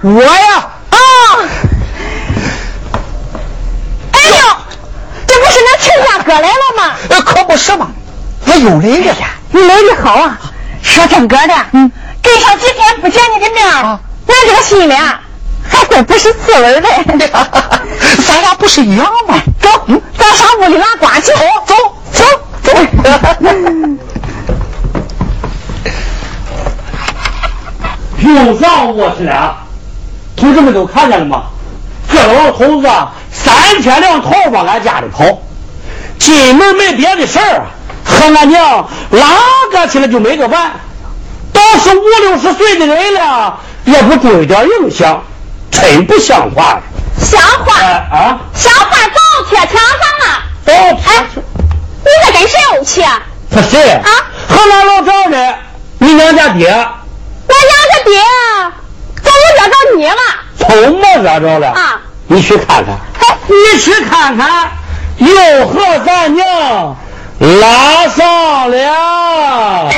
我呀！啊！哎呦，这不是那亲家哥来了吗？可不是嘛！我又来了呀！你来的好啊！说真哥的，嗯，跟上几天不见你的面，俺这个心里啊还怪不是滋味的。咱俩不是一样吗？走，咱上屋里拿瓜去。走走走。又上我去了。同志们都看见了吗？这老头子三天两头往俺家里跑，进门没别的事儿，和俺娘拉个起来就没个完。都是五六十岁的人了，也不注意点影响，真不像话。像话啊！像话早贴墙上了。早贴。你这跟谁怄气啊？他谁？啊？和俺老赵的，你娘家爹。我娘家爹。我惹着你了？怎么惹着了啊！你去看看，你去看看，又和咱娘拉上了。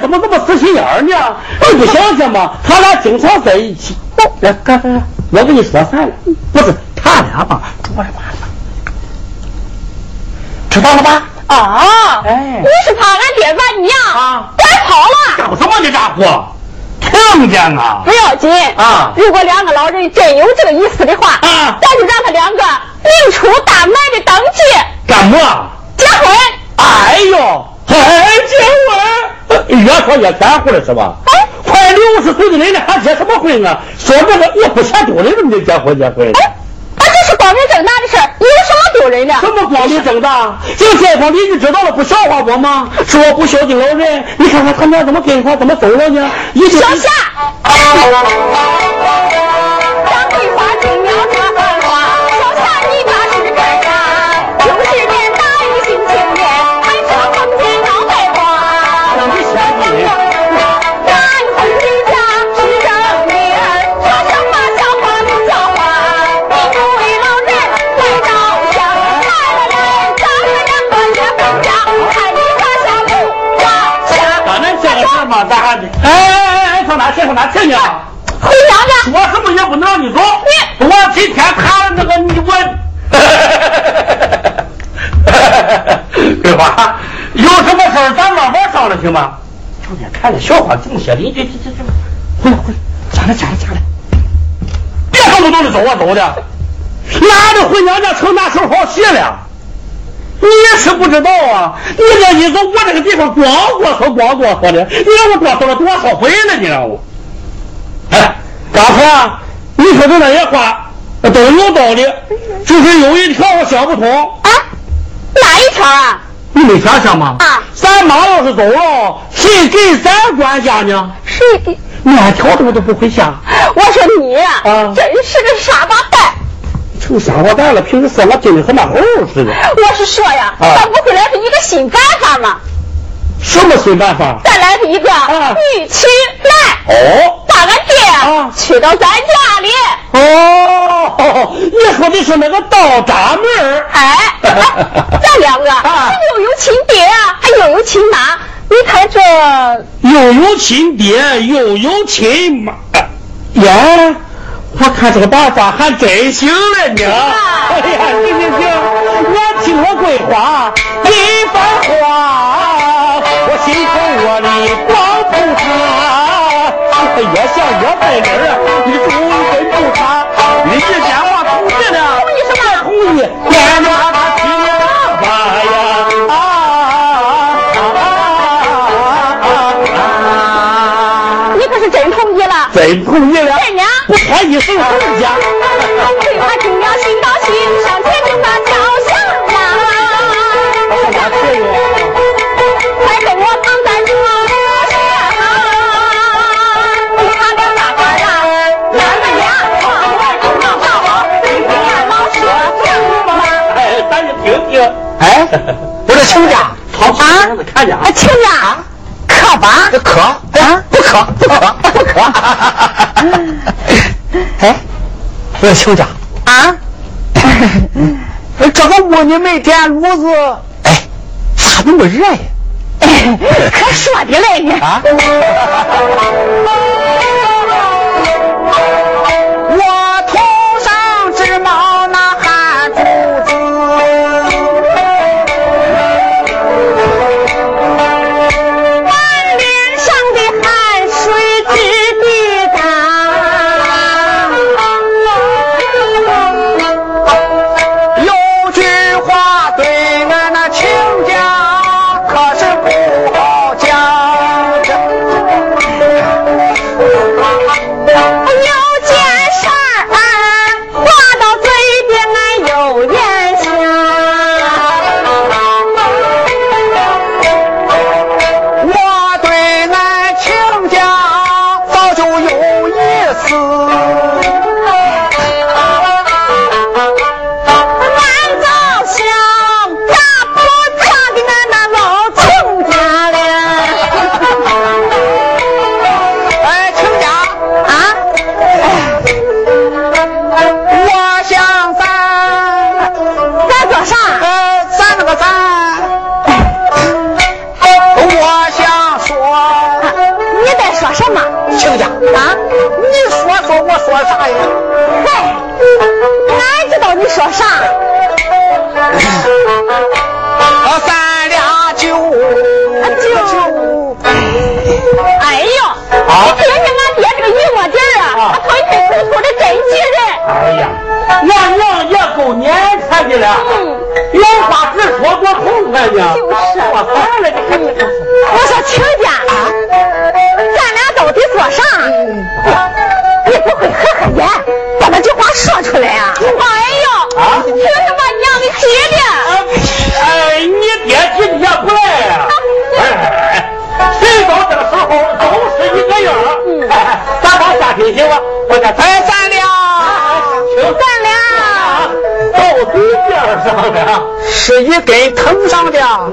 怎么这么死心眼儿呢？你不想想吗？他俩经常在一起。来，干啥？我跟你说算了，不是他俩吧？着了吧？知道了吧？啊！哎，你是怕俺爹把你娘啊拐跑了？搞什么的家伙？听见啊？不要紧啊！如果两个老人真有这个意思的话啊，咱就让他两个明出大门的登记。干么？结婚。哎呦，哎，结婚。越说越玄乎了是吧？哎，快六十岁的人了，还结什么婚啊？说这个也不嫌丢人，怎么就结婚结婚？哎，啊，这是光明正大的事儿，有什么丢人的？什么光明正大？这街坊邻居知道了，不笑话我吗？说我不孝敬老人，你看看他娘怎么跟他怎么走了呢？小夏。去？上哪去呢？回娘家。说什么也不能让你走。你我今天谈了那个你我，对吧？有什么事咱慢慢商量行吗？成天看着笑话，这么些邻居，这这这，回来回来，家来家来家来，别动不动的走啊走的，哪的回娘家成拿手好戏了？你是不知道啊！你这一走，我这个地方光过说光过说的，你让我多说了多少回了？你让我，哎，刚才啊，你说的那些话都有道理，就是有一条我想不通。啊？哪一条啊？你没想想吗？啊！咱妈要是走了，谁给咱管家呢？谁给？连条都都不会下。我说你呀，啊，真是个傻瓜蛋。成傻瓜蛋了，平时说话精的和那猴似的。我是说呀，咱不会来是一个新办法吗？什么新办法？再来是一个女婿来。哦。把俺爹娶到咱家里。哦，你说的是那个倒闸门哎，咱两个又有亲爹，还又有亲妈。你看这又有亲爹，又有亲妈，呀。我看这个办法还真行了呢！哎呀，行行行，我听我桂花一番话，他，越想越笨人你终于真不差，你一电话同意了，同意什么？同意，你爸爸呀！啊！你可是真同意了？真同意了。真的？不开一声声家。桂花听了心高兴，我这亲家，好好让他看见啊。亲家，可吧？这可啊？不可，不可，不可。哎，我说亲家啊，这个屋里没点炉子，哎，咋那么热呀？可说的嘞你啊！亲家啊，你说说我说啥呀？嗨，俺知道你说啥。呃，咱俩就就，哎呦，啊你看见俺爹这个一窝劲儿啊，他吞吞吐吐的真急人。哎呀，俺娘也够年产的了，嗯，有话直说多痛快呢。就是说啥了？你。我说亲家啊，说出来啊？哎呦，啊听着把娘的急的。哎，你爹今天不来呀？哎，谁到这个时候都是一个样儿。哎，咱往下听行吧？我家哎，咱俩咱俩到对边上的。是一根藤上的两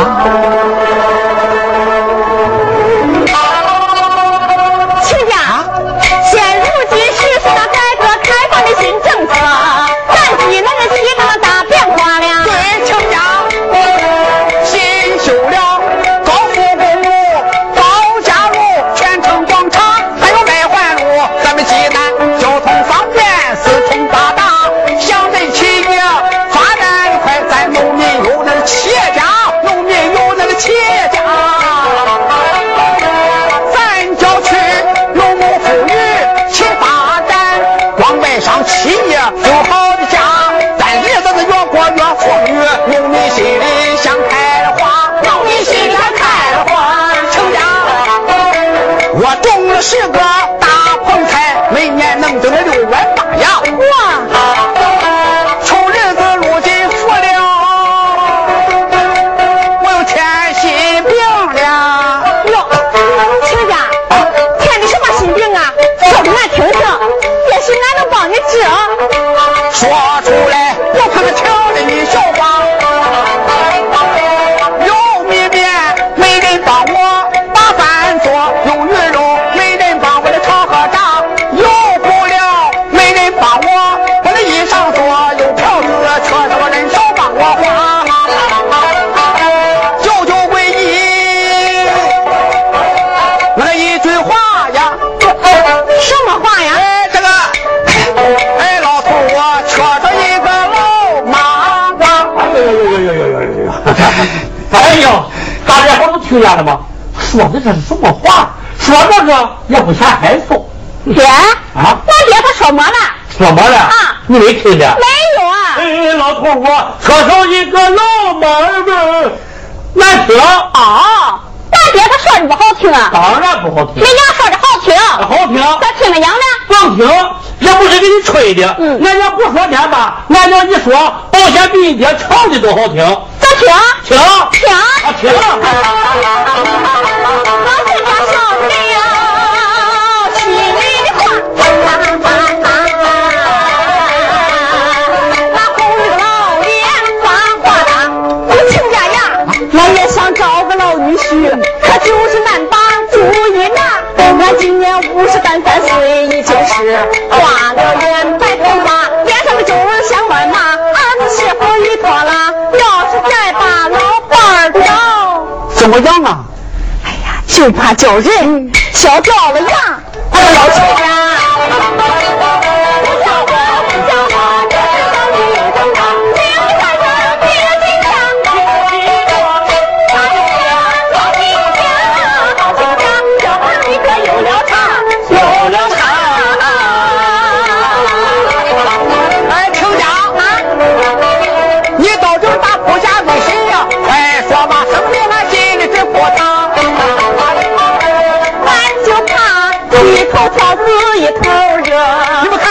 Bye. 抓住听见了吗？说的这是什么话？说这个也不嫌害臊。爹啊，那爹他说么了？说么了？啊，你没听见？没有啊。哎，老头我车上一个老妈儿难听。哦，那爹他说的不好听啊？当然不好听。人家说的好听。好听。咱听着娘呢？甭听，也不是给你吹的。嗯。俺娘不说天吧，俺娘一说，保险比你爹唱的都好听。咋听听听啊听！老人家说了心里的话，那红日老脸花花大。我亲家呀，俺也想找个老女婿，可就是难把主意拿。俺今年五十三三岁，已经是花了脸么样啊？哎呀，就怕叫人笑掉了牙。哎呀，老亲脑子一头热